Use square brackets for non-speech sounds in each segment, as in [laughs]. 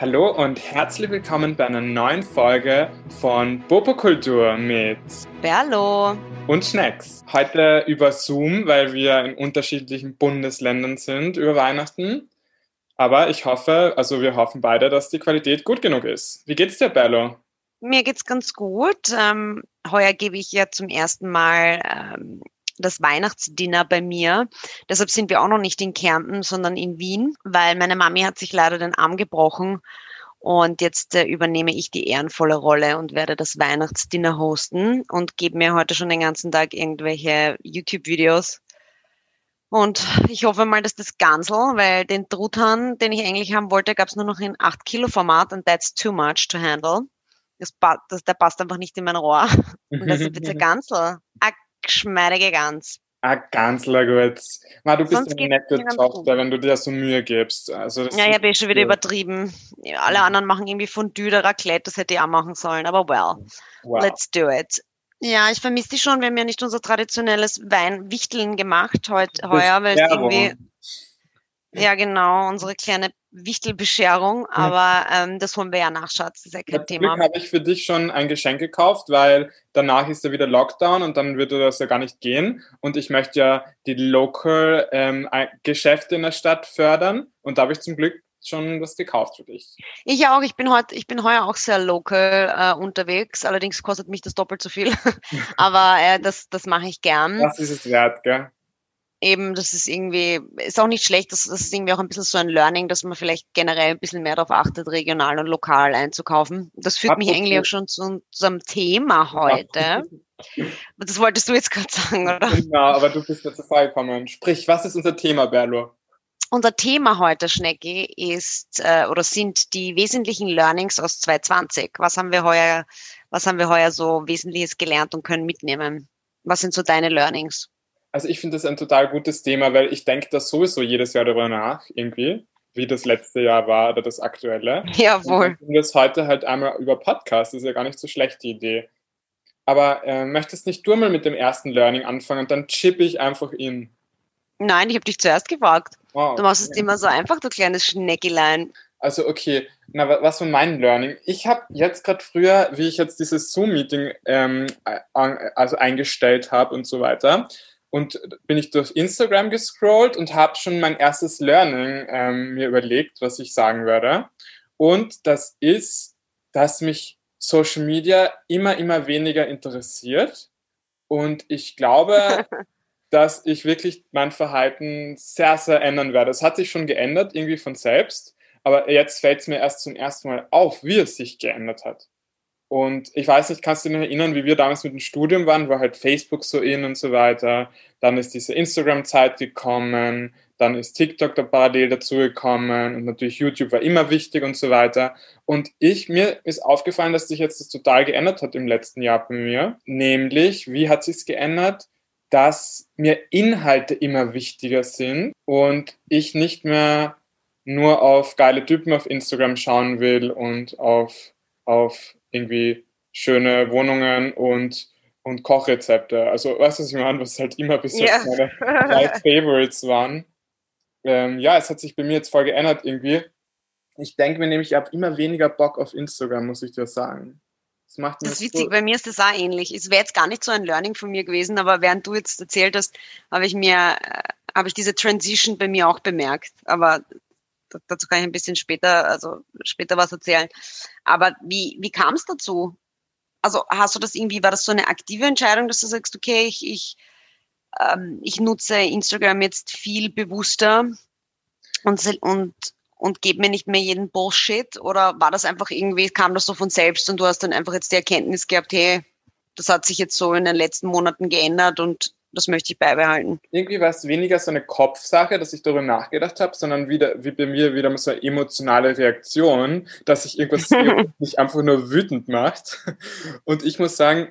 Hallo und herzlich willkommen bei einer neuen Folge von Bopokultur mit Berlo und Schnecks. Heute über Zoom, weil wir in unterschiedlichen Bundesländern sind über Weihnachten. Aber ich hoffe, also wir hoffen beide, dass die Qualität gut genug ist. Wie geht's dir, Berlo? Mir geht's ganz gut. Ähm, heuer gebe ich ja zum ersten Mal ähm, das Weihnachtsdinner bei mir. Deshalb sind wir auch noch nicht in Kärnten, sondern in Wien, weil meine Mami hat sich leider den Arm gebrochen. Und jetzt äh, übernehme ich die ehrenvolle Rolle und werde das Weihnachtsdinner hosten und gebe mir heute schon den ganzen Tag irgendwelche YouTube-Videos. Und ich hoffe mal, dass das Gansel, weil den Truthahn, den ich eigentlich haben wollte, gab es nur noch in 8 Kilo Format und that's too much to handle. Das, das, der passt einfach nicht in mein Rohr. Und deshalb bitte [laughs] Gansel geschmeidige Gans. Ah, ganz gut. Ma, du bist Sonst eine nette Tochter, wenn du dir so Mühe gibst. Also ja, ich habe eh schon wieder übertrieben. Alle anderen machen irgendwie Fondue oder Raclette, das hätte ich auch machen sollen. Aber well, wow. let's do it. Ja, ich vermisse dich schon. Wir haben ja nicht unser traditionelles Weinwichteln gemacht heute, heuer, weil es irgendwie ja, genau, unsere kleine Wichtelbescherung, aber ähm, das holen wir ja nach, Schatz, das ist ja kein Zum Thema. Habe ich für dich schon ein Geschenk gekauft, weil danach ist ja wieder Lockdown und dann würde das ja gar nicht gehen. Und ich möchte ja die Local ähm, Geschäfte in der Stadt fördern und da habe ich zum Glück schon was gekauft für dich. Ich auch, ich bin heute, ich bin heuer auch sehr local äh, unterwegs, allerdings kostet mich das doppelt so viel. [laughs] [laughs] aber äh, das, das mache ich gern. Das ist es wert, gell? Eben, das ist irgendwie, ist auch nicht schlecht, das, das ist irgendwie auch ein bisschen so ein Learning, dass man vielleicht generell ein bisschen mehr darauf achtet, regional und lokal einzukaufen. Das führt Absolut. mich eigentlich auch schon zu unserem Thema heute. Das wolltest du jetzt gerade sagen, oder? Genau, aber du bist dazu gekommen. Sprich, was ist unser Thema, Berlo? Unser Thema heute, Schnecki, ist äh, oder sind die wesentlichen Learnings aus 2020. Was haben wir heuer, was haben wir heuer so Wesentliches gelernt und können mitnehmen? Was sind so deine Learnings? Also ich finde das ein total gutes Thema, weil ich denke da sowieso jedes Jahr darüber nach, irgendwie, wie das letzte Jahr war oder das aktuelle. [laughs] Jawohl. Und das heute halt einmal über Podcast, das ist ja gar nicht so schlechte Idee. Aber äh, möchtest nicht du mal mit dem ersten Learning anfangen und dann chippe ich einfach in. Nein, ich habe dich zuerst gefragt. Oh, du machst es immer so einfach, du kleines Schneckelein. Also okay, na was war mein Learning? Ich habe jetzt gerade früher, wie ich jetzt dieses Zoom-Meeting ähm, also eingestellt habe und so weiter, und bin ich durch Instagram gescrollt und habe schon mein erstes Learning ähm, mir überlegt, was ich sagen würde. Und das ist, dass mich Social Media immer, immer weniger interessiert. Und ich glaube, [laughs] dass ich wirklich mein Verhalten sehr, sehr ändern werde. Es hat sich schon geändert, irgendwie von selbst. Aber jetzt fällt es mir erst zum ersten Mal auf, wie es sich geändert hat. Und ich weiß nicht, kannst du dich noch erinnern, wie wir damals mit dem Studium waren, war halt Facebook so in und so weiter. Dann ist diese Instagram-Zeit gekommen, dann ist TikTok da parallel dazugekommen und natürlich YouTube war immer wichtig und so weiter. Und ich, mir ist aufgefallen, dass sich jetzt das total geändert hat im letzten Jahr bei mir. Nämlich, wie hat sich's geändert? Dass mir Inhalte immer wichtiger sind und ich nicht mehr nur auf geile Typen auf Instagram schauen will und auf, auf irgendwie schöne Wohnungen und, und Kochrezepte. Also, weißt du, was ich meine? Was halt immer bis jetzt yeah. meine drei [laughs] Favorites waren. Ähm, ja, es hat sich bei mir jetzt voll geändert irgendwie. Ich denke mir nämlich, ich habe immer weniger Bock auf Instagram, muss ich dir sagen. Das, macht das ist witzig, cool. bei mir ist das auch ähnlich. Es wäre jetzt gar nicht so ein Learning von mir gewesen, aber während du jetzt erzählt hast, habe ich mir, äh, habe ich diese Transition bei mir auch bemerkt. Aber dazu kann ich ein bisschen später, also später was erzählen. Aber wie, wie kam es dazu? Also hast du das irgendwie, war das so eine aktive Entscheidung, dass du sagst, okay, ich, ich, ähm, ich nutze Instagram jetzt viel bewusster und, und, und gebe mir nicht mehr jeden Bullshit? Oder war das einfach irgendwie, kam das so von selbst und du hast dann einfach jetzt die Erkenntnis gehabt, hey, das hat sich jetzt so in den letzten Monaten geändert und das möchte ich beibehalten. Irgendwie war es weniger so eine Kopfsache, dass ich darüber nachgedacht habe, sondern wieder, wie bei mir wieder so eine emotionale Reaktion, dass sich irgendwas [laughs] mich einfach nur wütend macht. Und ich muss sagen,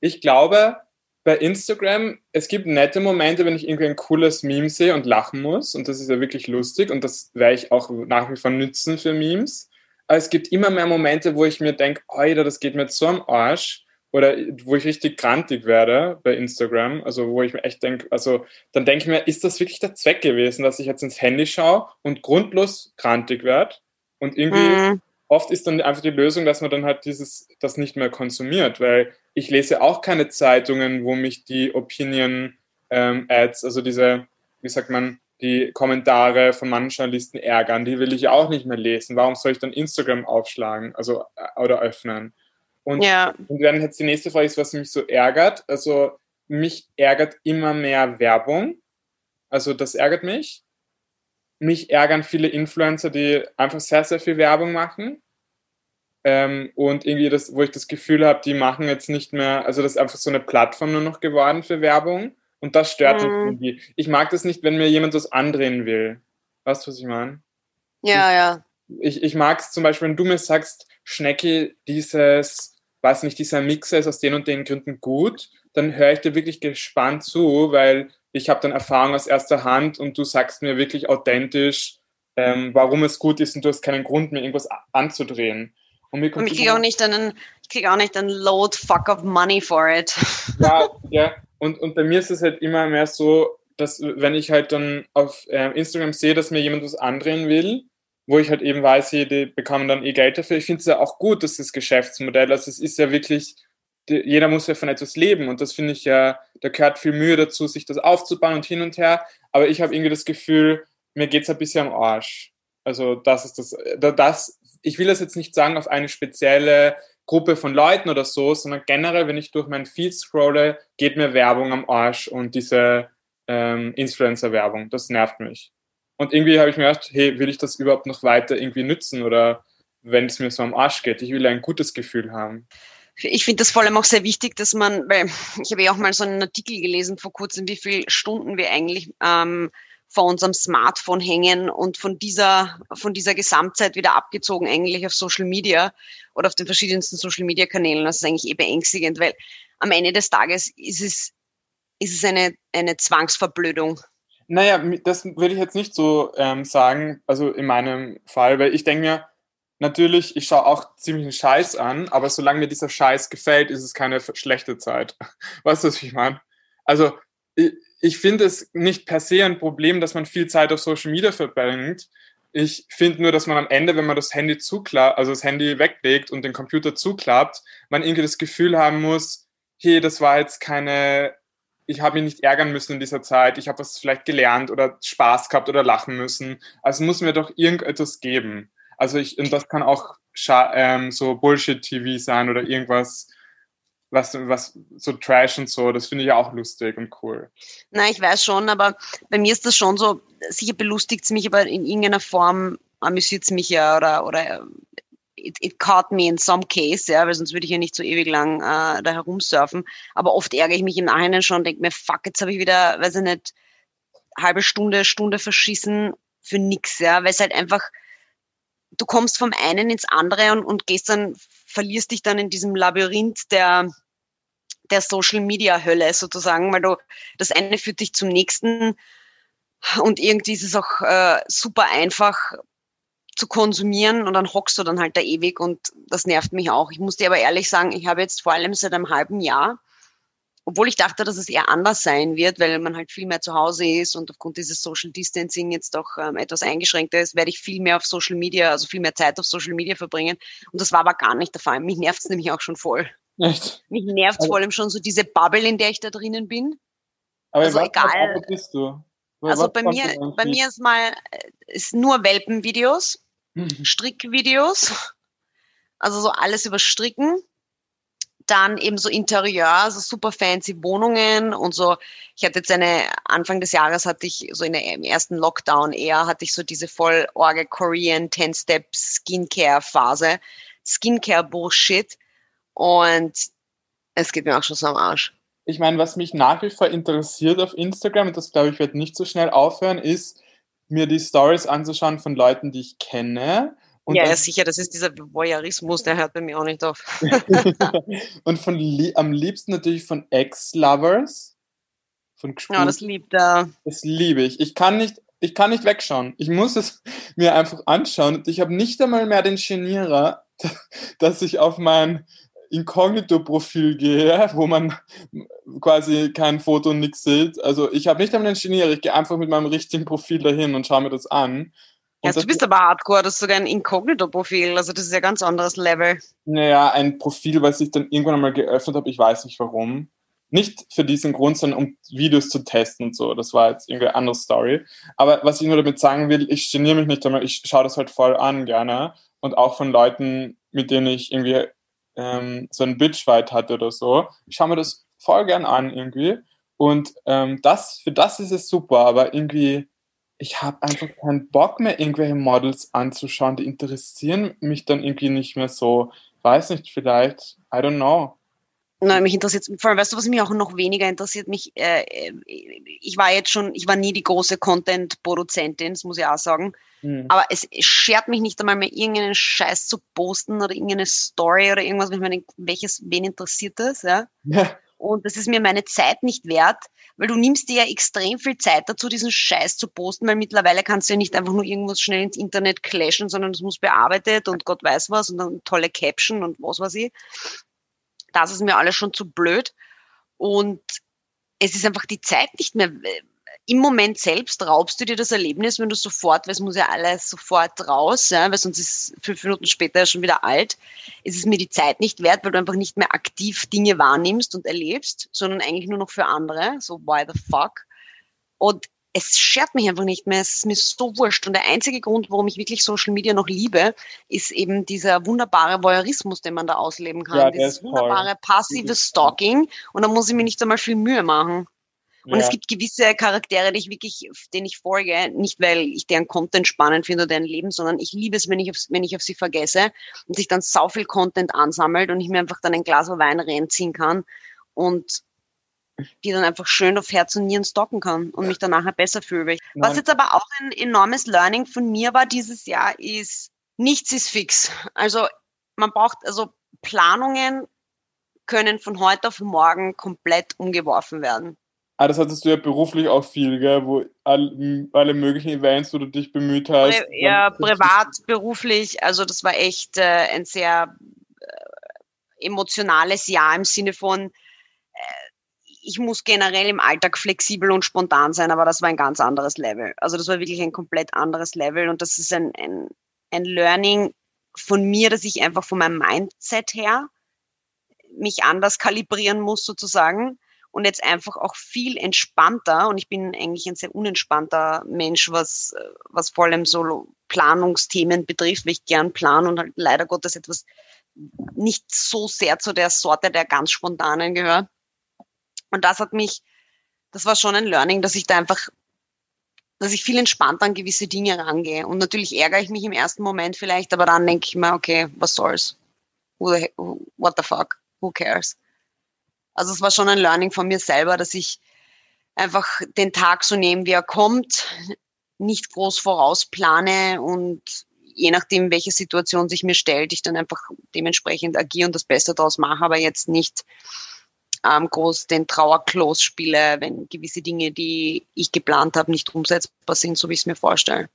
ich glaube, bei Instagram, es gibt nette Momente, wenn ich irgendwie ein cooles Meme sehe und lachen muss. Und das ist ja wirklich lustig und das werde ich auch nach wie vor nützen für Memes. Aber es gibt immer mehr Momente, wo ich mir denke, Alter, das geht mir so am Arsch oder wo ich richtig krantig werde bei Instagram, also wo ich mir echt denke, also dann denke ich mir, ist das wirklich der Zweck gewesen, dass ich jetzt ins Handy schaue und grundlos krantig werde? Und irgendwie, mhm. oft ist dann einfach die Lösung, dass man dann halt dieses, das nicht mehr konsumiert, weil ich lese auch keine Zeitungen, wo mich die Opinion ähm, Ads, also diese, wie sagt man, die Kommentare von manchen Journalisten ärgern, die will ich auch nicht mehr lesen. Warum soll ich dann Instagram aufschlagen, also äh, oder öffnen? Und, ja. und dann jetzt die nächste Frage ist, was mich so ärgert. Also mich ärgert immer mehr Werbung. Also das ärgert mich. Mich ärgern viele Influencer, die einfach sehr, sehr viel Werbung machen. Ähm, und irgendwie das, wo ich das Gefühl habe, die machen jetzt nicht mehr, also das ist einfach so eine Plattform nur noch geworden für Werbung. Und das stört mhm. mich irgendwie. Ich mag das nicht, wenn mir jemand was andrehen will. Weißt du, was ich meine? Ja, ich, ja. Ich, ich mag es zum Beispiel, wenn du mir sagst, Schnecke, dieses, weiß nicht, dieser Mixer ist aus den und den Gründen gut, dann höre ich dir wirklich gespannt zu, weil ich habe dann Erfahrung aus erster Hand und du sagst mir wirklich authentisch, ähm, warum es gut ist und du hast keinen Grund, mir irgendwas anzudrehen. Und, und ich kriege auch nicht einen, ich kriege auch nicht einen load fuck of money for it. Ja, [laughs] ja. Und, und bei mir ist es halt immer mehr so, dass wenn ich halt dann auf äh, Instagram sehe, dass mir jemand was andrehen will, wo ich halt eben weiß, die bekommen dann eh Geld dafür. Ich finde es ja auch gut, dass das Geschäftsmodell, also es ist ja wirklich, jeder muss ja von etwas leben und das finde ich ja, da gehört viel Mühe dazu, sich das aufzubauen und hin und her. Aber ich habe irgendwie das Gefühl, mir geht es ein bisschen am Arsch. Also das ist das, das, ich will das jetzt nicht sagen auf eine spezielle Gruppe von Leuten oder so, sondern generell, wenn ich durch meinen Feed scrolle, geht mir Werbung am Arsch und diese ähm, Influencer-Werbung. Das nervt mich. Und irgendwie habe ich mir gedacht, hey, will ich das überhaupt noch weiter irgendwie nützen oder wenn es mir so am Arsch geht? Ich will ein gutes Gefühl haben. Ich finde das vor allem auch sehr wichtig, dass man, weil ich habe ja auch mal so einen Artikel gelesen vor kurzem, wie viele Stunden wir eigentlich ähm, vor unserem Smartphone hängen und von dieser, von dieser Gesamtzeit wieder abgezogen eigentlich auf Social Media oder auf den verschiedensten Social Media Kanälen. Das ist eigentlich eh beängstigend, weil am Ende des Tages ist es, ist es eine, eine Zwangsverblödung. Naja, das würde ich jetzt nicht so ähm, sagen, also in meinem Fall, weil ich denke mir, natürlich, ich schaue auch ziemlich einen Scheiß an, aber solange mir dieser Scheiß gefällt, ist es keine schlechte Zeit. [laughs] Weißt du, was ich meine? Also, ich, ich finde es nicht per se ein Problem, dass man viel Zeit auf Social Media verbringt. Ich finde nur, dass man am Ende, wenn man das Handy zuklappt, also das Handy weglegt und den Computer zuklappt, man irgendwie das Gefühl haben muss, hey, das war jetzt keine, ich habe mich nicht ärgern müssen in dieser Zeit, ich habe was vielleicht gelernt oder Spaß gehabt oder lachen müssen. Also muss mir doch irgendetwas geben. Also ich, und das kann auch ähm, so Bullshit-TV sein oder irgendwas, was, was so Trash und so, das finde ich auch lustig und cool. Nein, ich weiß schon, aber bei mir ist das schon so, sicher belustigt es mich, aber in irgendeiner Form amüsiert es mich ja oder, oder it, it caught me in some case, ja, weil sonst würde ich ja nicht so ewig lang äh, da herumsurfen. Aber oft ärgere ich mich im Nachhinein schon und denke mir, fuck, jetzt habe ich wieder, weiß ich nicht, halbe Stunde, Stunde verschissen für nix, ja, weil es halt einfach, du kommst vom einen ins andere und, und gehst dann, verlierst dich dann in diesem Labyrinth der, der Social Media Hölle sozusagen, weil du das eine führt dich zum nächsten und irgendwie ist es auch äh, super einfach zu konsumieren und dann hockst du dann halt da ewig und das nervt mich auch. Ich muss dir aber ehrlich sagen, ich habe jetzt vor allem seit einem halben Jahr, obwohl ich dachte, dass es eher anders sein wird, weil man halt viel mehr zu Hause ist und aufgrund dieses Social Distancing jetzt doch ähm, etwas eingeschränkter ist, werde ich viel mehr auf Social Media, also viel mehr Zeit auf Social Media verbringen. Und das war aber gar nicht der Fall. Mich nervt es nämlich auch schon voll. Echt? Mich nervt also, vor allem schon so diese Bubble, in der ich da drinnen bin. Aber also was, egal. Was bist du? Also bei mir, bei mir ist mal äh, ist nur Welpenvideos. Strickvideos, also so alles über Stricken. Dann eben so Interieur, also super fancy Wohnungen und so. Ich hatte jetzt eine, Anfang des Jahres hatte ich so in der, im ersten Lockdown eher, hatte ich so diese voll orge Korean 10-Step Skincare Phase. Skincare Bullshit und es geht mir auch schon so am Arsch. Ich meine, was mich nach wie vor interessiert auf Instagram, und das glaube ich wird nicht so schnell aufhören, ist, mir die Stories anzuschauen von Leuten, die ich kenne. Und ja, ja, sicher, das ist dieser Voyeurismus, der hört bei mir auch nicht auf. [laughs] und von am liebsten natürlich von Ex-Lovers. Von ja, das liebt er. Das liebe ich. Ich kann nicht, ich kann nicht wegschauen. Ich muss es [laughs] mir einfach anschauen. Und ich habe nicht einmal mehr den Genierer, [laughs] dass ich auf mein Inkognito-Profil gehe, wo man quasi kein Foto und nichts sieht. Also ich habe nicht einmal einen Genier, ich gehe einfach mit meinem richtigen Profil dahin und schaue mir das an. Ja, du bist aber hardcore, das ist sogar ein Inkognito-Profil, also das ist ja ein ganz anderes Level. Naja, ein Profil, was ich dann irgendwann einmal geöffnet habe, ich weiß nicht warum. Nicht für diesen Grund, sondern um Videos zu testen und so. Das war jetzt irgendwie eine andere Story. Aber was ich nur damit sagen will, ich geniere mich nicht damit, ich schaue das halt voll an gerne. Und auch von Leuten, mit denen ich irgendwie ähm, so ein Bitchfight hatte oder so. Ich schaue mir das voll gern an irgendwie. Und ähm, das, für das ist es super, aber irgendwie ich habe einfach keinen Bock mehr, irgendwelche Models anzuschauen. Die interessieren mich dann irgendwie nicht mehr so. Weiß nicht, vielleicht, I don't know. Nein, mich interessiert, vor allem, weißt du, was mich auch noch weniger interessiert, mich, äh, ich war jetzt schon, ich war nie die große Content-Produzentin, das muss ich auch sagen, hm. aber es schert mich nicht einmal mehr, irgendeinen Scheiß zu posten oder irgendeine Story oder irgendwas, wenn ich denke, welches, wen interessiert das, ja? ja. Und das ist mir meine Zeit nicht wert, weil du nimmst dir ja extrem viel Zeit dazu, diesen Scheiß zu posten, weil mittlerweile kannst du ja nicht einfach nur irgendwas schnell ins Internet clashen, sondern es muss bearbeitet und Gott weiß was und dann tolle Caption und was weiß ich. Das ist mir alles schon zu blöd. Und es ist einfach die Zeit nicht mehr im Moment selbst raubst du dir das Erlebnis, wenn du sofort, weil es muss ja alles sofort raus, ja, weil sonst ist fünf Minuten später schon wieder alt, ist es mir die Zeit nicht wert, weil du einfach nicht mehr aktiv Dinge wahrnimmst und erlebst, sondern eigentlich nur noch für andere, so why the fuck. Und es schert mich einfach nicht mehr, es ist mir so wurscht. Und der einzige Grund, warum ich wirklich Social Media noch liebe, ist eben dieser wunderbare Voyeurismus, den man da ausleben kann. Ja, Dieses wunderbare passive Stalking. Und da muss ich mir nicht einmal viel Mühe machen. Und ja. es gibt gewisse Charaktere, die ich wirklich, denen ich folge, nicht weil ich deren Content spannend finde oder deren Leben, sondern ich liebe es, wenn ich, auf, wenn ich auf sie vergesse und sich dann sau viel Content ansammelt und ich mir einfach dann ein Glas Wein reinziehen kann und die dann einfach schön auf Herz und Nieren stocken kann und mich dann nachher besser fühle. Was jetzt aber auch ein enormes Learning von mir war dieses Jahr, ist, nichts ist fix. Also man braucht, also Planungen können von heute auf morgen komplett umgeworfen werden. Ah, das hattest du ja beruflich auch viel, gell? wo alle, alle möglichen Events, wo du dich bemüht hast. Ja, [laughs] privat, beruflich. Also das war echt äh, ein sehr äh, emotionales Jahr im Sinne von, ich muss generell im Alltag flexibel und spontan sein, aber das war ein ganz anderes Level. Also das war wirklich ein komplett anderes Level und das ist ein, ein, ein Learning von mir, dass ich einfach von meinem Mindset her mich anders kalibrieren muss sozusagen und jetzt einfach auch viel entspannter und ich bin eigentlich ein sehr unentspannter Mensch, was, was vor allem so Planungsthemen betrifft, weil ich gern plan und halt leider Gottes etwas nicht so sehr zu der Sorte der ganz spontanen gehört. Und das hat mich, das war schon ein Learning, dass ich da einfach, dass ich viel entspannter an gewisse Dinge rangehe. Und natürlich ärgere ich mich im ersten Moment vielleicht, aber dann denke ich mir, okay, was soll's? What the fuck? Who cares? Also es war schon ein Learning von mir selber, dass ich einfach den Tag so nehme, wie er kommt, nicht groß vorausplane und je nachdem, welche Situation sich mir stellt, ich dann einfach dementsprechend agiere und das Beste daraus mache, aber jetzt nicht ähm, groß den Trauerklos spiele, wenn gewisse Dinge, die ich geplant habe, nicht umsetzbar sind, so wie ich es mir vorstelle.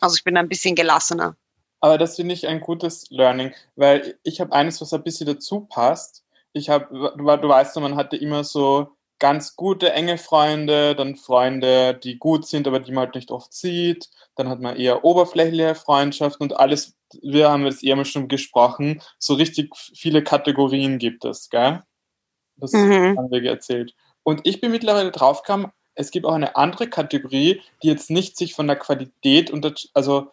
Also ich bin ein bisschen gelassener. Aber das finde ich ein gutes Learning, weil ich habe eines, was ein bisschen dazu passt ich habe, du, du weißt, man hatte immer so ganz gute, enge Freunde, dann Freunde, die gut sind, aber die man halt nicht oft sieht. Dann hat man eher oberflächliche Freundschaften und alles, wir haben jetzt eher mal schon gesprochen, so richtig viele Kategorien gibt es, gell? Das mhm. haben wir erzählt. Und ich bin mittlerweile draufgekommen, es gibt auch eine andere Kategorie, die jetzt nicht sich von der Qualität unter, also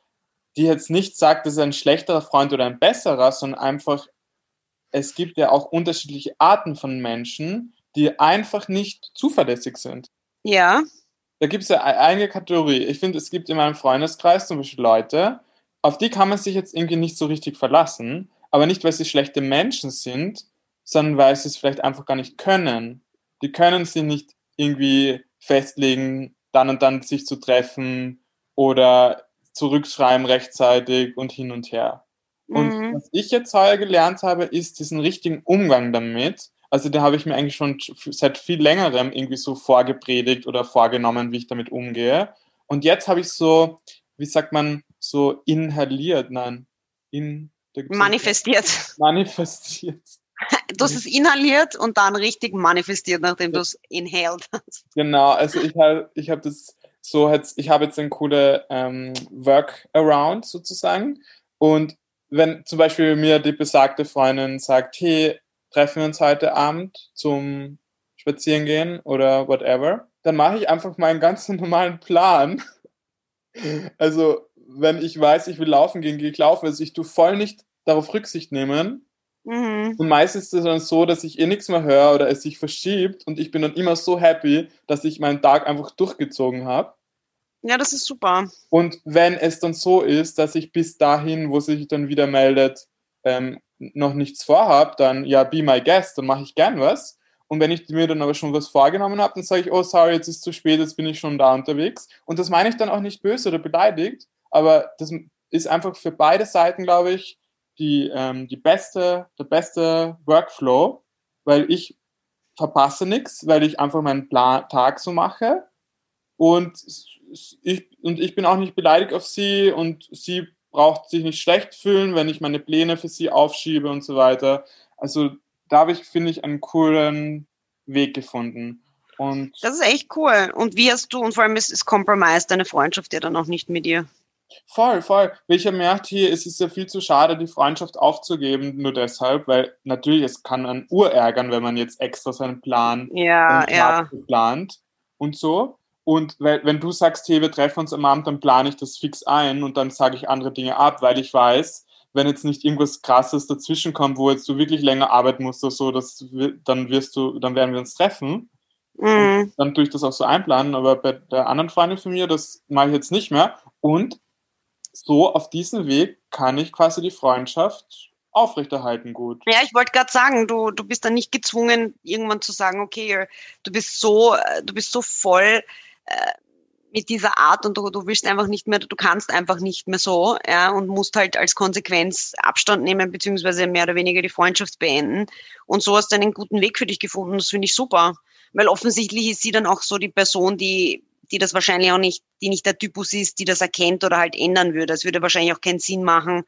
die jetzt nicht sagt, das ist ein schlechterer Freund oder ein besserer, sondern einfach es gibt ja auch unterschiedliche Arten von Menschen, die einfach nicht zuverlässig sind. Ja. Da gibt es ja e-, eine Kategorie. Ich finde, es gibt in meinem Freundeskreis zum Beispiel Leute, auf die kann man sich jetzt irgendwie nicht so richtig verlassen, aber nicht, weil sie schlechte Menschen sind, sondern weil sie es vielleicht einfach gar nicht können. Die können sie nicht irgendwie festlegen, dann und dann sich zu treffen oder zurückschreiben rechtzeitig und hin und her. Und mhm. was ich jetzt heuer gelernt habe, ist diesen richtigen Umgang damit. Also da habe ich mir eigentlich schon seit viel längerem irgendwie so vorgepredigt oder vorgenommen, wie ich damit umgehe. Und jetzt habe ich so, wie sagt man, so inhaliert, nein, in, manifestiert. Manifestiert. Du hast es inhaliert und dann richtig manifestiert, nachdem du es inhaled hast. Genau, also ich habe ich hab das so jetzt, ich habe jetzt ein coole ähm, Workaround sozusagen. Und wenn zum Beispiel mir die besagte Freundin sagt, hey, treffen wir uns heute Abend zum Spazierengehen oder whatever, dann mache ich einfach meinen ganz [laughs] normalen Plan. Also, wenn ich weiß, ich will laufen gehen, gehe ich laufen. Also, ich tue voll nicht darauf Rücksicht nehmen. Mhm. Und meistens ist es dann so, dass ich eh nichts mehr höre oder es sich verschiebt und ich bin dann immer so happy, dass ich meinen Tag einfach durchgezogen habe. Ja, das ist super. Und wenn es dann so ist, dass ich bis dahin, wo sich dann wieder meldet, ähm, noch nichts vorhabe, dann ja, be my guest, dann mache ich gern was. Und wenn ich mir dann aber schon was vorgenommen habe, dann sage ich, oh, sorry, jetzt ist es zu spät, jetzt bin ich schon da unterwegs. Und das meine ich dann auch nicht böse oder beleidigt, aber das ist einfach für beide Seiten, glaube ich, die, ähm, die beste, der beste Workflow, weil ich verpasse nichts, weil ich einfach meinen Plan, Tag so mache. Und ich, und ich bin auch nicht beleidigt auf sie und sie braucht sich nicht schlecht fühlen, wenn ich meine Pläne für sie aufschiebe und so weiter. Also da habe ich, finde ich, einen coolen Weg gefunden. Und das ist echt cool. Und wie hast du, und vor allem ist, ist Compromise deine Freundschaft ja dann auch nicht mit dir? Voll, voll. Weil ich habe gemerkt, hier ist es ja viel zu schade, die Freundschaft aufzugeben, nur deshalb, weil natürlich, es kann einen Ur ärgern, wenn man jetzt extra seinen Plan ja, ja. plant und so. Und weil, wenn du sagst, hey, wir treffen uns am Abend, dann plane ich das fix ein und dann sage ich andere Dinge ab, weil ich weiß, wenn jetzt nicht irgendwas krasses dazwischen kommt, wo jetzt du wirklich länger arbeiten musst oder so, das, dann wirst du, dann werden wir uns treffen. Mhm. Dann tue ich das auch so einplanen, aber bei der anderen Freundin von mir, das mache ich jetzt nicht mehr. Und so auf diesem Weg kann ich quasi die Freundschaft aufrechterhalten gut. Ja, ich wollte gerade sagen, du, du bist dann nicht gezwungen, irgendwann zu sagen, okay, du bist so, du bist so voll äh, mit dieser Art und du, du willst einfach nicht mehr, du kannst einfach nicht mehr so, ja, und musst halt als Konsequenz Abstand nehmen, beziehungsweise mehr oder weniger die Freundschaft beenden. Und so hast du einen guten Weg für dich gefunden. Das finde ich super. Weil offensichtlich ist sie dann auch so die Person, die, die das wahrscheinlich auch nicht, die nicht der Typus ist, die das erkennt oder halt ändern würde. Es würde wahrscheinlich auch keinen Sinn machen,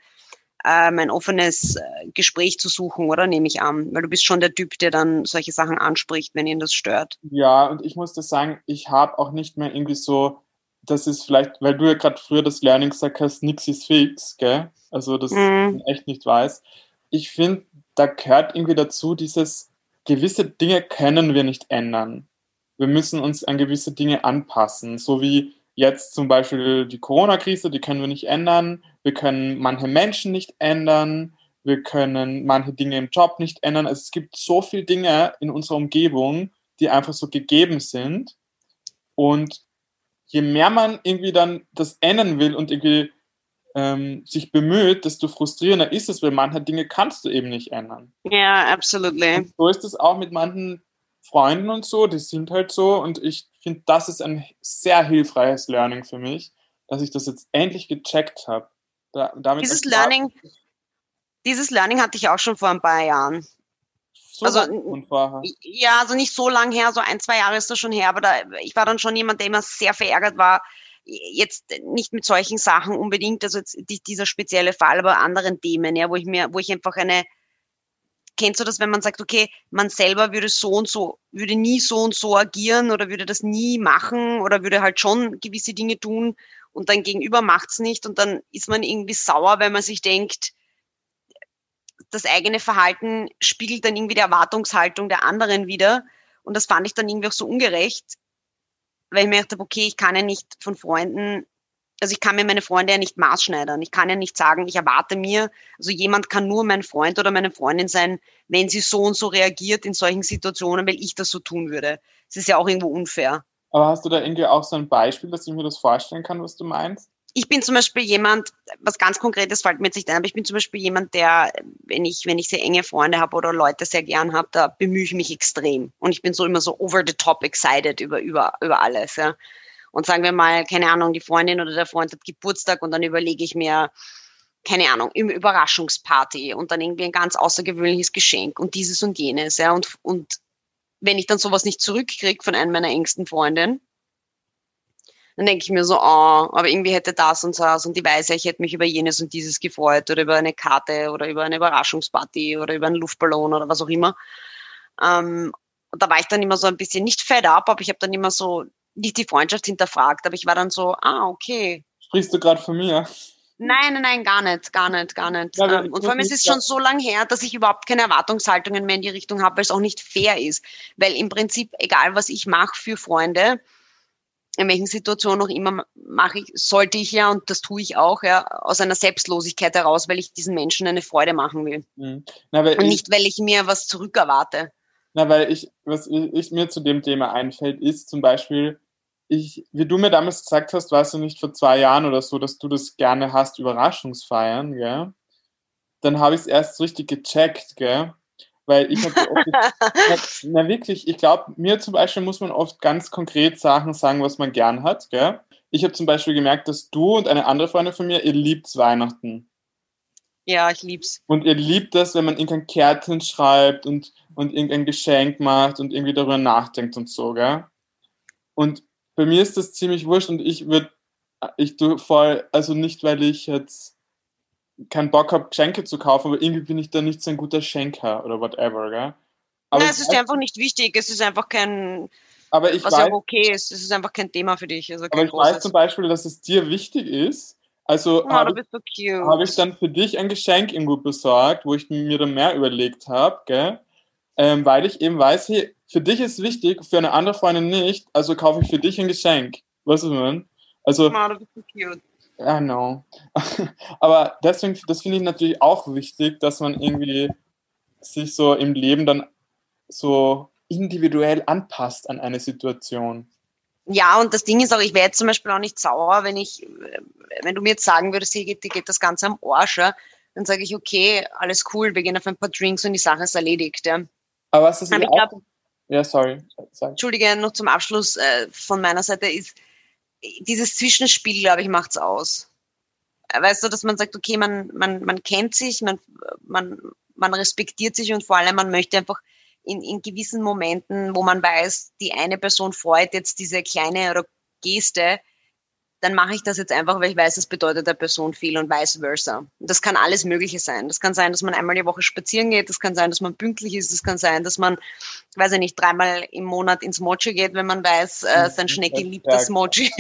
ähm, ein offenes äh, Gespräch zu suchen, oder nehme ich an? Weil du bist schon der Typ, der dann solche Sachen anspricht, wenn ihn das stört. Ja, und ich muss das sagen, ich habe auch nicht mehr irgendwie so, das ist vielleicht, weil du ja gerade früher das Learning gesagt hast, nichts ist fix, gell? Also das mhm. echt nicht weiß. Ich finde, da gehört irgendwie dazu, dieses gewisse Dinge können wir nicht ändern. Wir müssen uns an gewisse Dinge anpassen, so wie jetzt zum Beispiel die Corona-Krise, die können wir nicht ändern. Wir können manche Menschen nicht ändern. Wir können manche Dinge im Job nicht ändern. Also es gibt so viele Dinge in unserer Umgebung, die einfach so gegeben sind. Und je mehr man irgendwie dann das ändern will und irgendwie ähm, sich bemüht, desto frustrierender ist es, weil manche Dinge kannst du eben nicht ändern. Ja, yeah, absolutely. so ist es auch mit manchen Freunden und so, die sind halt so und ich finde, das ist ein sehr hilfreiches Learning für mich, dass ich das jetzt endlich gecheckt habe. Da, dieses Learning, dieses Learning hatte ich auch schon vor ein paar Jahren. So also, ja, also nicht so lang her, so ein, zwei Jahre ist das schon her, aber da, ich war dann schon jemand, der immer sehr verärgert war, jetzt nicht mit solchen Sachen unbedingt, also jetzt dieser spezielle Fall, aber anderen Themen, ja, wo ich mir, wo ich einfach eine, kennst du das, wenn man sagt, okay, man selber würde so und so, würde nie so und so agieren oder würde das nie machen oder würde halt schon gewisse Dinge tun und dein Gegenüber macht's nicht und dann ist man irgendwie sauer, weil man sich denkt, das eigene Verhalten spiegelt dann irgendwie die Erwartungshaltung der anderen wieder und das fand ich dann irgendwie auch so ungerecht, weil ich mir gedacht habe, okay, ich kann ja nicht von Freunden also ich kann mir meine Freunde ja nicht maßschneidern. Ich kann ja nicht sagen, ich erwarte mir, also jemand kann nur mein Freund oder meine Freundin sein, wenn sie so und so reagiert in solchen Situationen, weil ich das so tun würde. Das ist ja auch irgendwo unfair. Aber hast du da irgendwie auch so ein Beispiel, dass ich mir das vorstellen kann, was du meinst? Ich bin zum Beispiel jemand, was ganz Konkretes fällt mir jetzt nicht ein, aber ich bin zum Beispiel jemand, der, wenn ich, wenn ich sehr enge Freunde habe oder Leute sehr gern habe, da bemühe ich mich extrem. Und ich bin so immer so over the top excited über, über, über alles. Ja. Und sagen wir mal, keine Ahnung, die Freundin oder der Freund hat Geburtstag und dann überlege ich mir, keine Ahnung, im Überraschungsparty und dann irgendwie ein ganz außergewöhnliches Geschenk und dieses und jenes, ja. Und, und wenn ich dann sowas nicht zurückkriege von einem meiner engsten Freundinnen, dann denke ich mir so, oh, aber irgendwie hätte das und das und die weiß ja, ich hätte mich über jenes und dieses gefreut oder über eine Karte oder über eine Überraschungsparty oder über einen Luftballon oder was auch immer. Ähm, und da war ich dann immer so ein bisschen nicht fed up, aber ich habe dann immer so nicht die Freundschaft hinterfragt, aber ich war dann so, ah, okay. Sprichst du gerade von mir? Nein, nein, nein, gar nicht, gar nicht, gar nicht. Ja, ähm, und vor allem ist es schon so lange her, dass ich überhaupt keine Erwartungshaltungen mehr in die Richtung habe, weil es auch nicht fair ist. Weil im Prinzip, egal was ich mache für Freunde, in welchen Situationen auch immer mache ich, sollte ich ja, und das tue ich auch, ja, aus einer Selbstlosigkeit heraus, weil ich diesen Menschen eine Freude machen will. Mhm. Na, und ich, nicht, weil ich mir was zurückerwarte. Na, weil ich, was ich, ich, mir zu dem Thema einfällt, ist zum Beispiel, ich, wie du mir damals gesagt hast, weißt du nicht vor zwei Jahren oder so, dass du das gerne hast, Überraschungsfeiern, gell? Dann habe ich es erst richtig gecheckt, gell? Weil ich habe [laughs] na wirklich, ich glaube, mir zum Beispiel muss man oft ganz konkret Sachen sagen, was man gern hat, gell? Ich habe zum Beispiel gemerkt, dass du und eine andere Freundin von mir, ihr liebt Weihnachten. Ja, ich lieb's. Und ihr liebt das, wenn man irgendein Kärtchen schreibt und, und irgendein Geschenk macht und irgendwie darüber nachdenkt und so, gell? Und bei mir ist das ziemlich wurscht und ich würde, ich tue voll, also nicht, weil ich jetzt keinen Bock habe, Geschenke zu kaufen, aber irgendwie bin ich da nicht so ein guter Schenker oder whatever, gell? Aber Nein, es ist dir einfach nicht wichtig, es ist einfach kein, aber ich was weiß, ja okay ist, es ist einfach kein Thema für dich. Also aber ich großes. weiß zum Beispiel, dass es dir wichtig ist, also oh, habe ich, so hab ich dann für dich ein Geschenk irgendwo besorgt, wo ich mir dann mehr überlegt habe, gell? Ähm, weil ich eben weiß, hey, für dich ist wichtig, für eine andere Freundin nicht, also kaufe ich für dich ein Geschenk. Weißt du, meine? Also, oh, du bist so cute. Ja, no. [laughs] Aber deswegen, das finde ich natürlich auch wichtig, dass man irgendwie sich so im Leben dann so individuell anpasst an eine Situation. Ja, und das Ding ist auch, ich wäre jetzt zum Beispiel auch nicht sauer, wenn ich, wenn du mir jetzt sagen würdest, hier geht, geht das Ganze am Arsch, ja, dann sage ich, okay, alles cool, wir gehen auf ein paar Drinks und die Sache ist erledigt. Ja. Aber was ist Aber ich glaub, Ja, sorry. sorry. Entschuldige, noch zum Abschluss äh, von meiner Seite ist, dieses Zwischenspiel, glaube ich, macht's aus. Weißt du, dass man sagt, okay, man, man, man kennt sich, man, man, man respektiert sich und vor allem man möchte einfach in, in gewissen Momenten, wo man weiß, die eine Person freut jetzt diese kleine Geste, dann mache ich das jetzt einfach, weil ich weiß, es bedeutet der Person viel und vice versa. Und das kann alles Mögliche sein. Das kann sein, dass man einmal die Woche spazieren geht, das kann sein, dass man pünktlich ist, das kann sein, dass man, weiß ich nicht, dreimal im Monat ins Mochi geht, wenn man weiß, äh, sein Schnecki liebt das Mochi.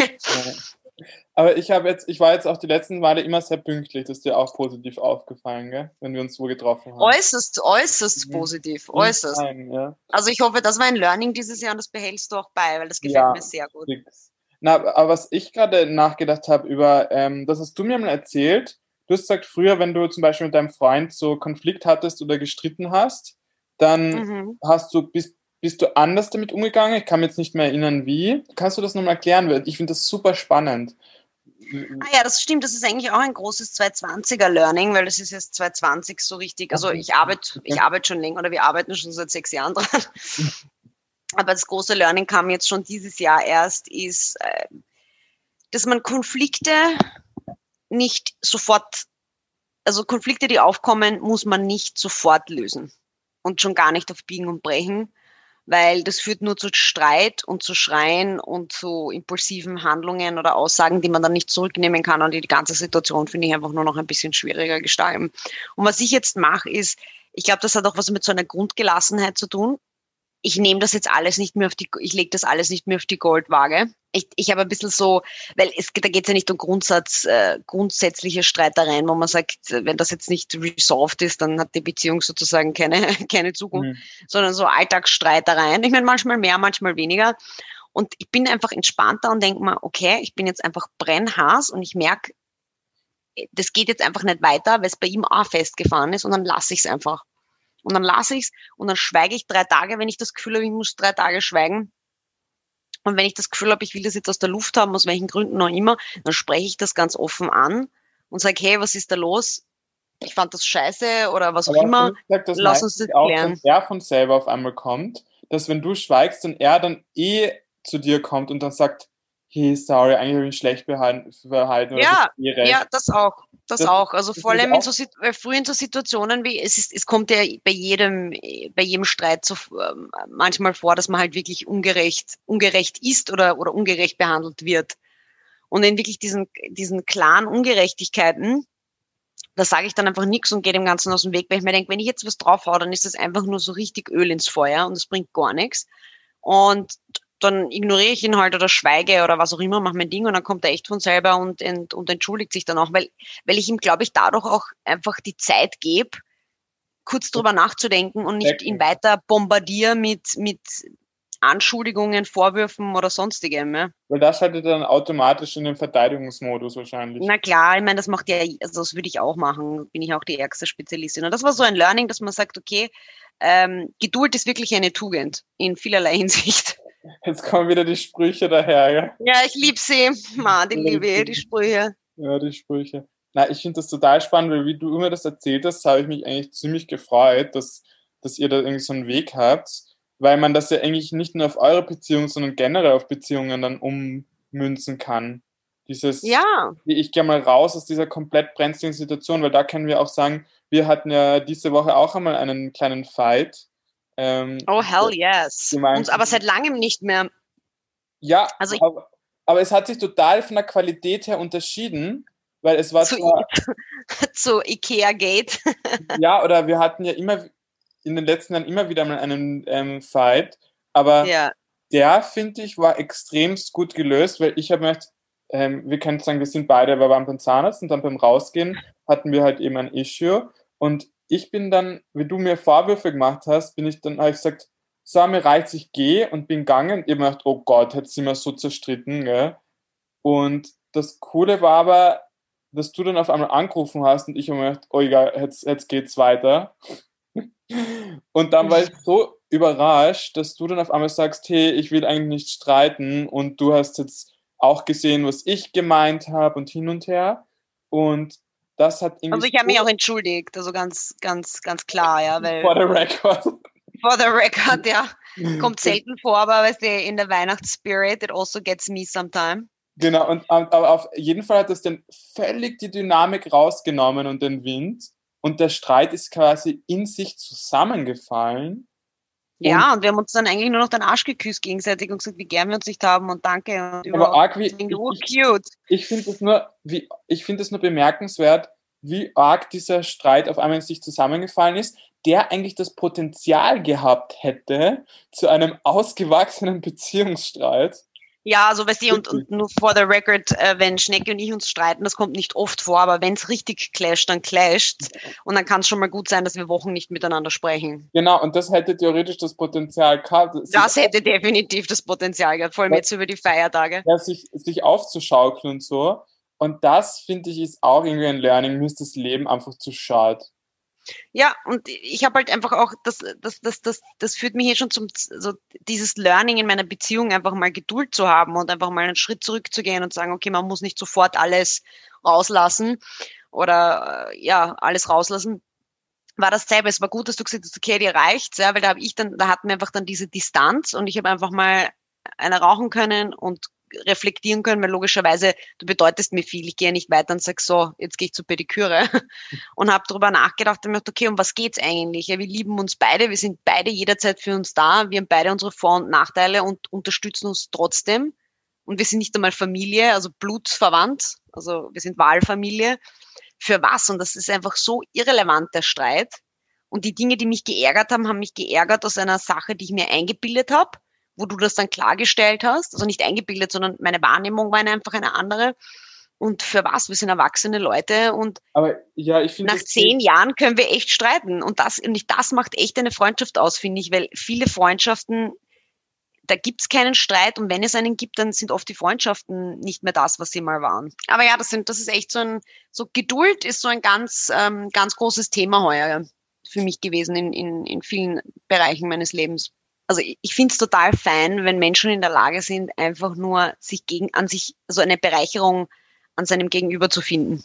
Aber ich habe jetzt, ich war jetzt auch die letzten Male immer sehr pünktlich. Das ist dir auch positiv aufgefallen, gell? Wenn wir uns so getroffen haben. Äußerst, äußerst mhm. positiv, äußerst. Nein, ja. Also ich hoffe, das war ein Learning dieses Jahr und das behältst du auch bei, weil das gefällt ja, mir sehr gut. Fix. Na, aber was ich gerade nachgedacht habe über, ähm, das hast du mir mal erzählt. Du hast gesagt, früher, wenn du zum Beispiel mit deinem Freund so Konflikt hattest oder gestritten hast, dann mhm. hast du, bist, bist du anders damit umgegangen? Ich kann mich jetzt nicht mehr erinnern, wie. Kannst du das nochmal erklären? Ich finde das super spannend. Ah ja, das stimmt. Das ist eigentlich auch ein großes 220er Learning, weil das ist jetzt 220 so richtig. Also ich arbeite, ich arbeite schon länger oder wir arbeiten schon seit sechs Jahren dran. [laughs] aber das große Learning kam jetzt schon dieses Jahr erst, ist, äh, dass man Konflikte nicht sofort, also Konflikte, die aufkommen, muss man nicht sofort lösen und schon gar nicht auf Biegen und Brechen, weil das führt nur zu Streit und zu Schreien und zu impulsiven Handlungen oder Aussagen, die man dann nicht zurücknehmen kann und die, die ganze Situation finde ich einfach nur noch ein bisschen schwieriger gestalten. Und was ich jetzt mache, ist, ich glaube, das hat auch was mit so einer Grundgelassenheit zu tun ich nehme das jetzt alles nicht mehr auf die, ich lege das alles nicht mehr auf die Goldwaage. Ich, ich habe ein bisschen so, weil es, da geht es ja nicht um Grundsatz, äh, grundsätzliche Streitereien, wo man sagt, wenn das jetzt nicht resolved ist, dann hat die Beziehung sozusagen keine, [laughs] keine Zukunft, mhm. sondern so Alltagsstreitereien. Ich meine, manchmal mehr, manchmal weniger. Und ich bin einfach entspannter und denke mir, okay, ich bin jetzt einfach brennhaß und ich merke, das geht jetzt einfach nicht weiter, weil es bei ihm auch festgefahren ist und dann lasse ich es einfach und dann lasse ich es und dann schweige ich drei Tage, wenn ich das Gefühl habe, ich muss drei Tage schweigen. Und wenn ich das Gefühl habe, ich will das jetzt aus der Luft haben, aus welchen Gründen auch immer, dann spreche ich das ganz offen an und sage, hey, was ist da los? Ich fand das scheiße oder was auch immer. Gesagt, Lass uns das auch, klären. Wenn er von selber auf einmal kommt, dass wenn du schweigst, dann er dann eh zu dir kommt und dann sagt, hey, sorry, eigentlich habe ich mich schlecht verhalten. ja, ja, das auch. Das, das auch. Also vor allem in so, äh, früh in so Situationen wie, es ist, es kommt ja bei jedem, bei jedem Streit so ähm, manchmal vor, dass man halt wirklich ungerecht, ungerecht ist oder, oder ungerecht behandelt wird. Und in wirklich diesen, diesen klaren Ungerechtigkeiten, da sage ich dann einfach nichts und gehe dem Ganzen aus dem Weg, weil ich mir denke, wenn ich jetzt was draufhau, dann ist das einfach nur so richtig Öl ins Feuer und es bringt gar nichts. Und dann ignoriere ich ihn halt oder schweige oder was auch immer, mache mein Ding und dann kommt er echt von selber und, und, und entschuldigt sich dann auch, weil, weil ich ihm, glaube ich, dadurch auch einfach die Zeit gebe, kurz drüber nachzudenken und nicht ihn weiter bombardiere mit, mit Anschuldigungen, Vorwürfen oder sonstigem. Ja. Weil das schaltet dann automatisch in den Verteidigungsmodus wahrscheinlich. Na klar, ich meine, das macht ja, also das würde ich auch machen, bin ich auch die ärgste Spezialistin. Und das war so ein Learning, dass man sagt, okay, ähm, Geduld ist wirklich eine Tugend in vielerlei [laughs] Hinsicht. Jetzt kommen wieder die Sprüche daher, ja? Ja, ich liebe sie. Man, die liebe ich, die Sprüche. Ja, die Sprüche. Na, ich finde das total spannend, weil wie du immer das erzählt hast, habe ich mich eigentlich ziemlich gefreut, dass, dass ihr da irgendwie so einen Weg habt, weil man das ja eigentlich nicht nur auf eure Beziehung, sondern generell auf Beziehungen dann ummünzen kann. Dieses, ja. ich gehe mal raus aus dieser komplett brenzligen Situation, weil da können wir auch sagen, wir hatten ja diese Woche auch einmal einen kleinen Fight ähm, oh, hell yes. Und, aber seit langem nicht mehr. Ja, also aber, aber, es hat sich total von der Qualität her unterschieden, weil es war zu, zwar, [laughs] zu Ikea Gate. [laughs] ja, oder wir hatten ja immer in den letzten Jahren immer wieder mal einen ähm, Fight, aber ja. der, finde ich, war extremst gut gelöst, weil ich habe mir gedacht, ähm, wir können sagen, wir sind beide, wir waren beim Zahnarzt und dann beim Rausgehen hatten wir halt eben ein Issue und ich bin dann, wie du mir Vorwürfe gemacht hast, bin ich dann, habe ich gesagt, so, mir reicht, ich gehe und bin gegangen und ich habe gedacht, oh Gott, jetzt sind wir so zerstritten, gell? Und das Coole war aber, dass du dann auf einmal angerufen hast und ich habe mir gedacht, oh egal, jetzt, jetzt geht's weiter. [laughs] und dann war ich so überrascht, dass du dann auf einmal sagst, hey, ich will eigentlich nicht streiten und du hast jetzt auch gesehen, was ich gemeint habe und hin und her. Und das hat irgendwie. Also ich habe mich auch entschuldigt, also ganz, ganz, ganz klar, ja. Weil for the record. For the record, ja. Kommt [laughs] selten vor, aber weißt du, in der Weihnachtsspirit, it also gets me sometime. Genau, und aber auf jeden Fall hat das dann völlig die Dynamik rausgenommen und den Wind. Und der Streit ist quasi in sich zusammengefallen. Ja, und, wir haben uns dann eigentlich nur noch den Arsch geküsst gegenseitig und gesagt, wie gern wir uns nicht haben und danke. Und aber arg wie, ich, cute. Ich finde es nur, wie, ich finde es nur bemerkenswert, wie arg dieser Streit auf einmal in sich zusammengefallen ist, der eigentlich das Potenzial gehabt hätte zu einem [laughs] ausgewachsenen Beziehungsstreit. Ja, also weißt du, und, und nur for the record, äh, wenn Schnecke und ich uns streiten, das kommt nicht oft vor, aber wenn es richtig clasht, dann clasht und dann kann es schon mal gut sein, dass wir Wochen nicht miteinander sprechen. Genau, und das hätte theoretisch das Potenzial gehabt. Das hätte definitiv das Potenzial gehabt, vor allem jetzt über die Feiertage. Ja, sich, sich aufzuschaukeln und so. Und das, finde ich, ist auch irgendwie ein Learning, mir ist das Leben einfach zu schade. Ja, und ich habe halt einfach auch, das, das, das, das, das führt mich hier schon zum, so dieses Learning in meiner Beziehung, einfach mal Geduld zu haben und einfach mal einen Schritt zurückzugehen und sagen, okay, man muss nicht sofort alles rauslassen oder äh, ja, alles rauslassen. War das selber, es war gut, dass du gesagt hast, okay, dir reicht's, ja, weil da habe ich dann, da hatten wir einfach dann diese Distanz und ich habe einfach mal eine rauchen können und reflektieren können, weil logischerweise du bedeutest mir viel. Ich gehe nicht weiter und sage so, jetzt gehe ich zur Pediküre [laughs] und habe darüber nachgedacht und mir gedacht, okay, um was geht's eigentlich? Ja, wir lieben uns beide, wir sind beide jederzeit für uns da, wir haben beide unsere Vor- und Nachteile und unterstützen uns trotzdem. Und wir sind nicht einmal Familie, also blutsverwandt, also wir sind Wahlfamilie. Für was? Und das ist einfach so irrelevant, der Streit. Und die Dinge, die mich geärgert haben, haben mich geärgert aus einer Sache, die ich mir eingebildet habe wo du das dann klargestellt hast. Also nicht eingebildet, sondern meine Wahrnehmung war einfach eine andere. Und für was? Wir sind erwachsene Leute und Aber, ja, ich nach zehn Jahren können wir echt streiten. Und das, und das macht echt eine Freundschaft aus, finde ich, weil viele Freundschaften, da gibt's keinen Streit und wenn es einen gibt, dann sind oft die Freundschaften nicht mehr das, was sie mal waren. Aber ja, das sind, das ist echt so ein, so Geduld ist so ein ganz, ähm, ganz großes Thema heuer für mich gewesen in, in, in vielen Bereichen meines Lebens also ich finde es total fein, wenn Menschen in der Lage sind, einfach nur sich gegen an sich, so eine Bereicherung an seinem Gegenüber zu finden.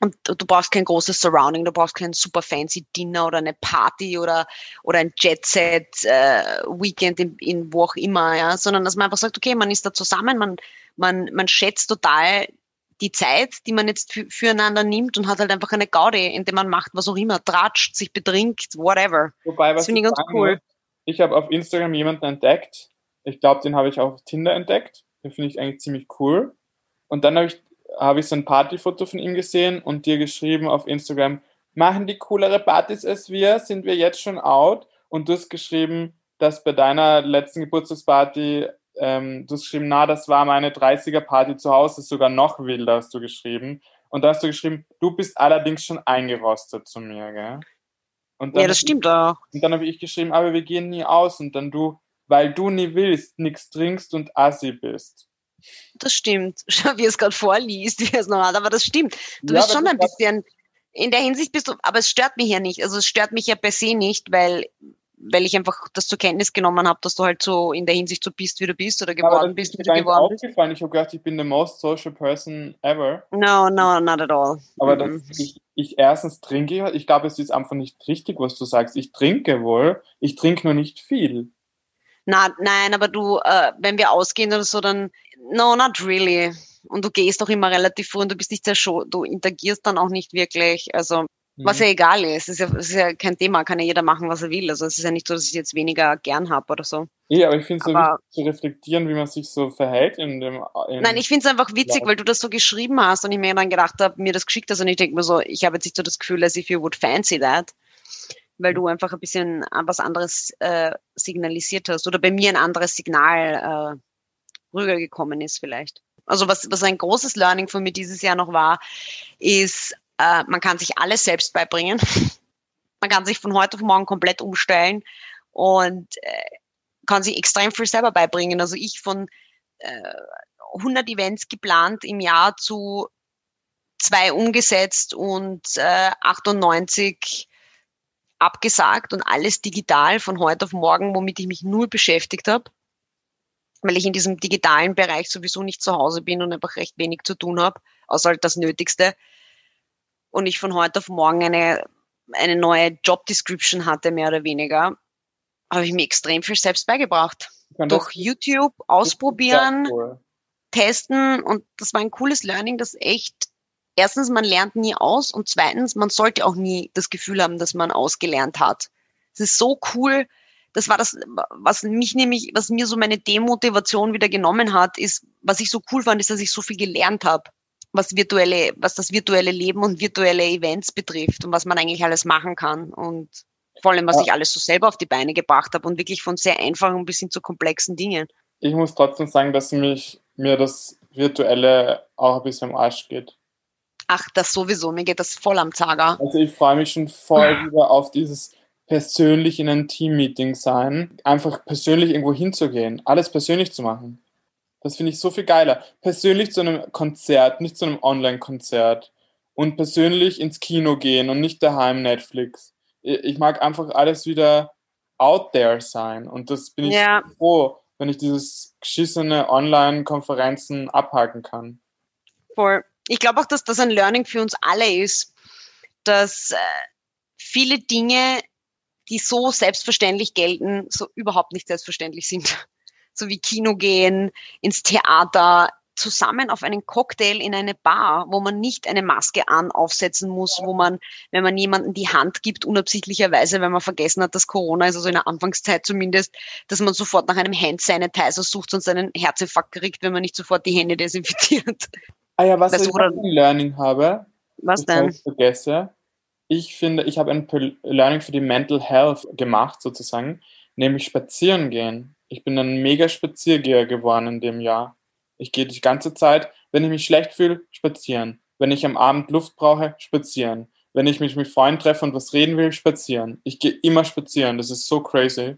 Und du brauchst kein großes Surrounding, du brauchst kein super fancy Dinner oder eine Party oder, oder ein Jet-Set äh, Weekend in, in wo auch immer, ja, sondern dass man einfach sagt, okay, man ist da zusammen, man, man, man schätzt total die Zeit, die man jetzt füreinander nimmt und hat halt einfach eine Gaudi, indem man macht, was auch immer, tratscht, sich betrinkt, whatever. Wobei, was das finde ich ganz cool. Ich habe auf Instagram jemanden entdeckt. Ich glaube, den habe ich auch auf Tinder entdeckt. Den finde ich eigentlich ziemlich cool. Und dann habe ich, hab ich so ein Partyfoto von ihm gesehen und dir geschrieben auf Instagram, machen die coolere Partys als wir, sind wir jetzt schon out? Und du hast geschrieben, dass bei deiner letzten Geburtstagsparty ähm, du hast geschrieben, na, das war meine 30er-Party zu Hause, sogar noch wilder hast du geschrieben. Und da hast du geschrieben, du bist allerdings schon eingerostet zu mir, gell? Ja, das stimmt auch. Und dann habe ich geschrieben, aber wir gehen nie aus. Und dann du, weil du nie willst, nichts trinkst und assi bist. Das stimmt. [laughs] Schau, wie es gerade vorliest, wie es noch hat, aber das stimmt. Du ja, bist schon ein bisschen, in der Hinsicht bist du, aber es stört mich ja nicht. Also es stört mich ja per se nicht, weil weil ich einfach das zur Kenntnis genommen habe, dass du halt so in der Hinsicht so bist, wie du bist oder geworden bist, wie du geworden bist. Aufgefallen. Ich habe gedacht, ich bin the most social person ever. No, no, not at all. Aber das, ich, ich erstens trinke, ich glaube, es ist einfach nicht richtig, was du sagst. Ich trinke wohl, ich trinke nur nicht viel. Na, nein, aber du, äh, wenn wir ausgehen oder so, dann, no, not really. Und du gehst auch immer relativ früh und du bist nicht sehr schon, du interagierst dann auch nicht wirklich. Also was mhm. ja egal ist. Es ist ja, ist ja kein Thema, kann ja jeder machen, was er will. Also es ist ja nicht so, dass ich jetzt weniger gern habe oder so. Ja, aber ich finde es so wichtig zu reflektieren, wie man sich so verhält in dem. In nein, ich finde es einfach witzig, weil du das so geschrieben hast und ich mir dann gedacht habe, mir das geschickt hast und ich denke mir so, ich habe jetzt nicht so das Gefühl, dass if you would fancy that, weil du einfach ein bisschen was anderes äh, signalisiert hast oder bei mir ein anderes Signal äh, rübergekommen ist vielleicht. Also was, was ein großes Learning von mir dieses Jahr noch war, ist äh, man kann sich alles selbst beibringen. [laughs] man kann sich von heute auf morgen komplett umstellen und äh, kann sich extrem viel selber beibringen. Also ich von äh, 100 Events geplant im Jahr zu zwei umgesetzt und äh, 98 abgesagt und alles digital von heute auf morgen, womit ich mich null beschäftigt habe, weil ich in diesem digitalen Bereich sowieso nicht zu Hause bin und einfach recht wenig zu tun habe, außer halt das Nötigste und ich von heute auf morgen eine, eine neue Job Description hatte, mehr oder weniger, habe ich mir extrem viel selbst beigebracht. Durch YouTube ausprobieren, cool. testen und das war ein cooles Learning, das echt, erstens, man lernt nie aus und zweitens, man sollte auch nie das Gefühl haben, dass man ausgelernt hat. Es ist so cool, das war das, was mich nämlich, was mir so meine Demotivation wieder genommen hat, ist, was ich so cool fand, ist, dass ich so viel gelernt habe was virtuelle, was das virtuelle Leben und virtuelle Events betrifft und was man eigentlich alles machen kann und vor allem, was ja. ich alles so selber auf die Beine gebracht habe und wirklich von sehr einfachen bis hin zu komplexen Dingen. Ich muss trotzdem sagen, dass mich, mir das Virtuelle auch ein bisschen am Arsch geht. Ach, das sowieso, mir geht das voll am Zager. Also ich freue mich schon voll [laughs] wieder auf dieses persönlich in einem Teammeeting sein, einfach persönlich irgendwo hinzugehen, alles persönlich zu machen. Das finde ich so viel geiler. Persönlich zu einem Konzert, nicht zu einem Online-Konzert. Und persönlich ins Kino gehen und nicht daheim Netflix. Ich mag einfach alles wieder out there sein. Und das bin ich ja. froh, wenn ich dieses geschissene Online-Konferenzen abhaken kann. Voll. Ich glaube auch, dass das ein Learning für uns alle ist, dass äh, viele Dinge, die so selbstverständlich gelten, so überhaupt nicht selbstverständlich sind so wie Kino gehen, ins Theater, zusammen auf einen Cocktail in eine Bar, wo man nicht eine Maske an aufsetzen muss, wo man, wenn man jemanden die Hand gibt, unabsichtlicherweise, weil man vergessen hat, dass Corona ist, also in der Anfangszeit zumindest, dass man sofort nach einem Hand Sanitizer sucht und seinen Herzinfarkt kriegt, wenn man nicht sofort die Hände desinfiziert. Ah ja, was weißt ich ein Learning habe, was denn? Ich vergesse. Ich finde, ich habe ein Learning für die Mental Health gemacht, sozusagen, nämlich spazieren gehen. Ich bin ein mega Spaziergeher geworden in dem Jahr. Ich gehe die ganze Zeit, wenn ich mich schlecht fühle, spazieren. Wenn ich am Abend Luft brauche, spazieren. Wenn ich mich mit Freunden treffe und was reden will, spazieren. Ich gehe immer spazieren. Das ist so crazy.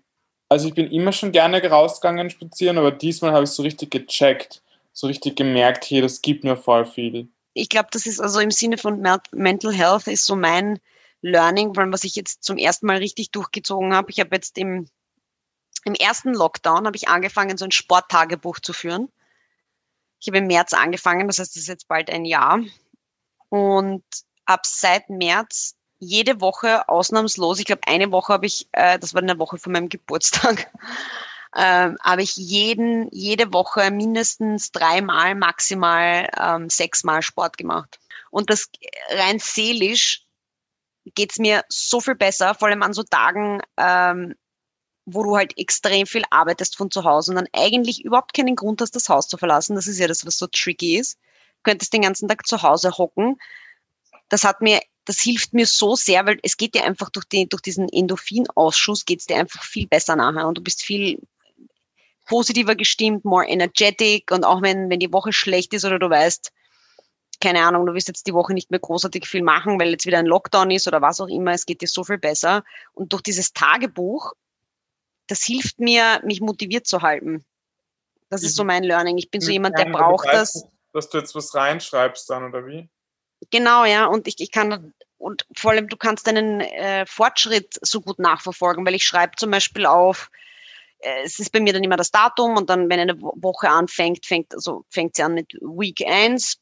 Also ich bin immer schon gerne rausgegangen spazieren, aber diesmal habe ich so richtig gecheckt, so richtig gemerkt, hier, das gibt mir voll viel. Ich glaube, das ist also im Sinne von Mental Health ist so mein Learning, was ich jetzt zum ersten Mal richtig durchgezogen habe. Ich habe jetzt im im ersten Lockdown habe ich angefangen, so ein Sporttagebuch zu führen. Ich habe im März angefangen, das heißt, das ist jetzt bald ein Jahr. Und ab seit März jede Woche ausnahmslos, ich glaube, eine Woche habe ich, äh, das war eine Woche von meinem Geburtstag, [laughs] äh, habe ich jeden, jede Woche mindestens dreimal, maximal ähm, sechsmal Sport gemacht. Und das rein seelisch geht's mir so viel besser, vor allem an so Tagen, ähm, wo du halt extrem viel arbeitest von zu Hause und dann eigentlich überhaupt keinen Grund hast, das Haus zu verlassen. Das ist ja das, was so tricky ist. Du könntest den ganzen Tag zu Hause hocken. Das hat mir das hilft mir so sehr, weil es geht dir einfach durch, den, durch diesen Endorphinausschuss geht es dir einfach viel besser nachher und du bist viel positiver gestimmt, more energetic und auch wenn, wenn die Woche schlecht ist oder du weißt, keine Ahnung, du wirst jetzt die Woche nicht mehr großartig viel machen, weil jetzt wieder ein Lockdown ist oder was auch immer, es geht dir so viel besser. Und durch dieses Tagebuch, das hilft mir, mich motiviert zu halten. Das ist so mhm. mein Learning. Ich bin so jemand, der braucht das. Dass du jetzt was reinschreibst dann, oder wie? Genau, ja. Und ich, ich kann, und vor allem, du kannst deinen äh, Fortschritt so gut nachverfolgen, weil ich schreibe zum Beispiel auf, äh, es ist bei mir dann immer das Datum und dann, wenn eine Woche anfängt, fängt, also fängt sie an mit Week 1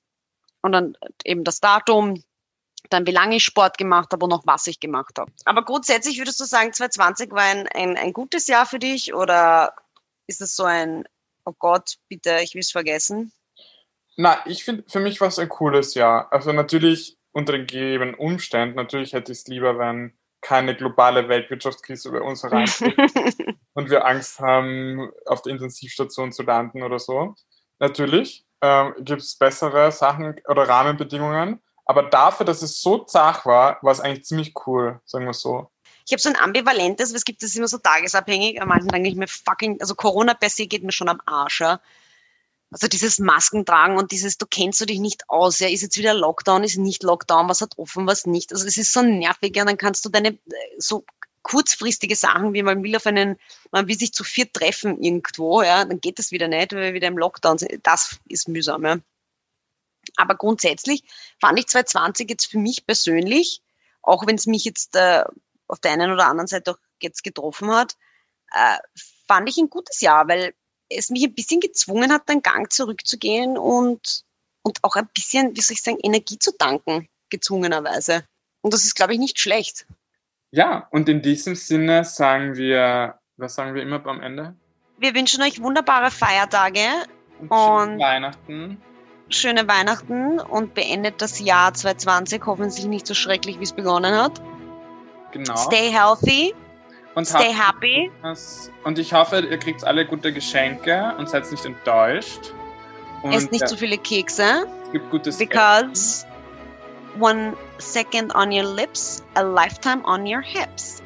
und dann eben das Datum, dann wie lange ich Sport gemacht habe und auch was ich gemacht habe. Aber grundsätzlich würdest du sagen, 2020 war ein, ein, ein gutes Jahr für dich oder ist es so ein, oh Gott, bitte, ich will es vergessen? Na, ich finde, für mich war es ein cooles Jahr. Also natürlich unter den gegebenen Umständen, natürlich hätte ich es lieber, wenn keine globale Weltwirtschaftskrise über uns hereinbricht [laughs] und wir Angst haben, auf der Intensivstation zu landen oder so. Natürlich ähm, gibt es bessere Sachen oder Rahmenbedingungen, aber dafür, dass es so zach war, war es eigentlich ziemlich cool, sagen wir so. Ich habe so ein ambivalentes, es gibt das immer so tagesabhängig. Am manchen denke ich mir, fucking, also Corona per se geht mir schon am Arsch. Ja. Also dieses Maskentragen und dieses, du kennst du dich nicht aus, ja, ist jetzt wieder Lockdown, ist nicht Lockdown, was hat offen, was nicht. Also es ist so nervig, ja, dann kannst du deine äh, so kurzfristige Sachen, wie man will auf einen, man will sich zu viert treffen irgendwo, ja, dann geht das wieder nicht, weil wir wieder im Lockdown sind. Das ist mühsam, ja. Aber grundsätzlich fand ich 2020 jetzt für mich persönlich, auch wenn es mich jetzt äh, auf der einen oder anderen Seite auch jetzt getroffen hat, äh, fand ich ein gutes Jahr, weil es mich ein bisschen gezwungen hat, den Gang zurückzugehen und, und auch ein bisschen, wie soll ich sagen, Energie zu danken, gezwungenerweise. Und das ist, glaube ich, nicht schlecht. Ja, und in diesem Sinne sagen wir, was sagen wir immer am Ende? Wir wünschen euch wunderbare Feiertage und, und Weihnachten. Schöne Weihnachten und beendet das Jahr 2020 hoffentlich nicht so schrecklich, wie es begonnen hat. Genau. Stay healthy. Und Stay happy. Und ich hoffe, ihr kriegt alle gute Geschenke und seid nicht enttäuscht. Und Esst nicht ja, zu viele Kekse. Es gibt gutes Because Essen. one second on your lips, a lifetime on your hips.